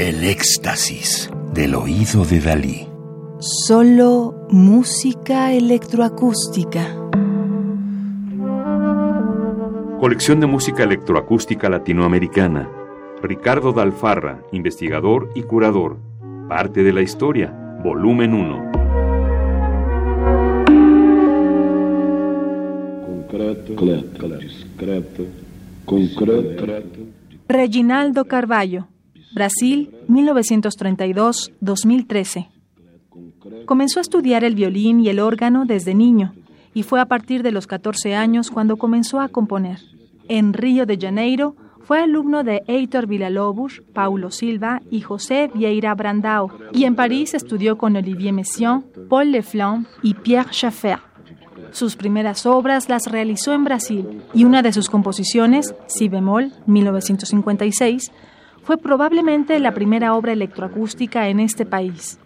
El éxtasis del oído de Dalí. Solo música electroacústica. Colección de música electroacústica latinoamericana. Ricardo Dalfarra, investigador y curador. Parte de la historia. Volumen 1. Concreto, discreto, concreto. Reginaldo Carballo, Brasil, 1932-2013. Comenzó a estudiar el violín y el órgano desde niño y fue a partir de los 14 años cuando comenzó a componer. En Río de Janeiro fue alumno de Heitor Villalobos, Paulo Silva y José Vieira Brandao, y en París estudió con Olivier Messiaen, Paul Leflanc y Pierre Schaeffer. Sus primeras obras las realizó en Brasil y una de sus composiciones, Si bemol, 1956, fue probablemente la primera obra electroacústica en este país.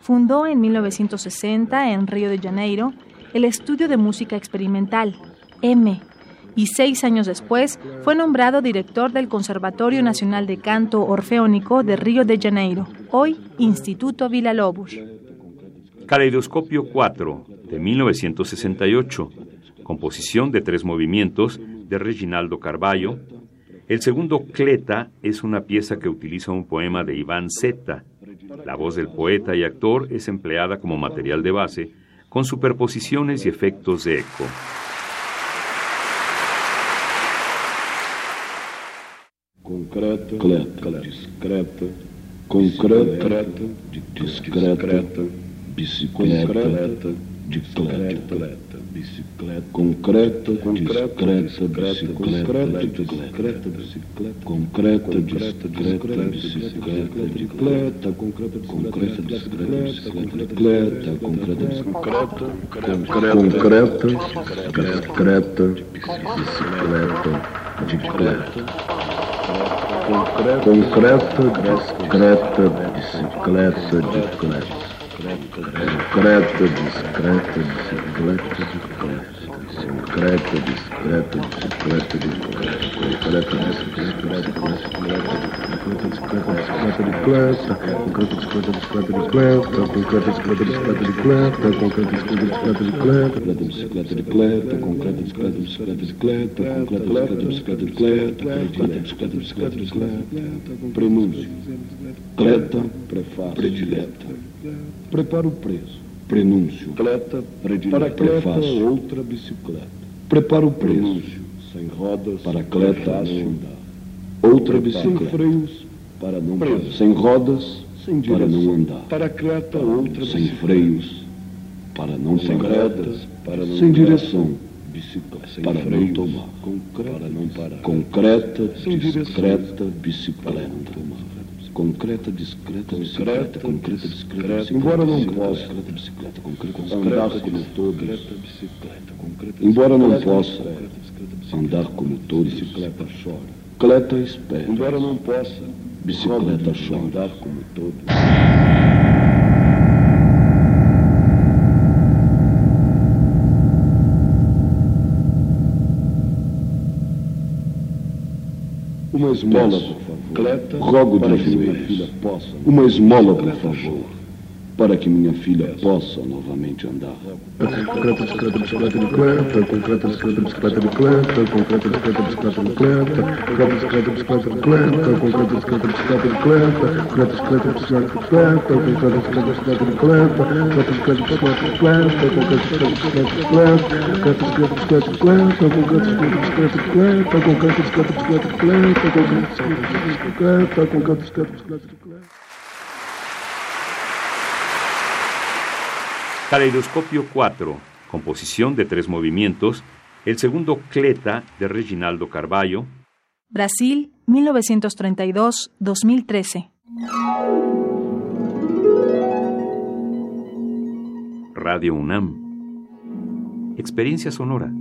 Fundó en 1960 en Río de Janeiro el Estudio de Música Experimental, M, y seis años después fue nombrado director del Conservatorio Nacional de Canto Orfeónico de Río de Janeiro, hoy Instituto Villa-Lobos. Caleidoscopio 4, de 1968, composición de tres movimientos de Reginaldo Carballo. El segundo, Cleta, es una pieza que utiliza un poema de Iván Zeta. La voz del poeta y actor es empleada como material de base, con superposiciones y efectos de eco. Concreto, discreto, bicicleta, bicicleta, bicicleta, concreto, discreto, bicicleta, discreta, bicicleta, concreto, discreta, bicicleta, bicicleta, concreto, concreto, discreta, bicicleta, concreto, discreto, concreto, discreta, bicicleta, bicicleta. Concreto, discreta, bicicleta, bicicleta. Concreto, discreto, bicicleta, bicicleta. Concreto, discreto, bicicleta, bicicleta. Concreto, discreto, bicicleta, Concreto, discreto, bicicleta, bicicleta. Concreto, discreto, bicicleta, bicicleta. Concreto, discreto, bicicleta, bicicleta. Concreto, discreto, bicicleta, bicicleta. Concreto, discreto, bicicleta, bicicleta. Discreto, bicicleta, bicicleta. Prenúncio. Cleta, prefácio. Predileta. Prepara o preço. Prenúncio. Cleta, predileta. Para cleta, outra bicicleta. Prepara o preço. Prenúncio. Sem rodas. Para cleta, andar. Outra bicicleta. Sem freios. Para não parar. Sem rodas. Sem para não andar. Para cleta, outra Sem freios. Para não sem rodas. Para não Sem direção. Bicicleta. Sem para freios. não tomar. Concreta, para não parar. Concreta, discreta, bicicleta concreta, discreta, bicicleta, concreta, discreta, embora não possa. andar como todos, embora não possa andar como todos, bicicleta chora, espera, embora não possa, bicicleta chora, andar como todos. Uma esmola, por favor. Rogo de joelhos. Uma esmola, por favor para que minha filha possa novamente andar. Concreta, bicicleta, bicicleta de cleta, concreta, bicicleta, bicicleta de cleta, concreta, bicicleta, bicicleta de concreta, bicicleta, bicicleta de cleta, concreta, bicicleta, bicicleta de concreta, bicicleta, bicicleta de concreta, bicicleta, bicicleta bicicleta, bicicleta bicicleta, bicicleta bicicleta, bicicleta bicicleta, bicicleta bicicleta, bicicleta de cleta, concreta, bicicleta, bicicleta, concreta, bicicleta, bicicleta de. Caleidoscopio 4, composición de tres movimientos, el segundo Cleta de Reginaldo Carballo. Brasil, 1932-2013. Radio UNAM. Experiencia sonora.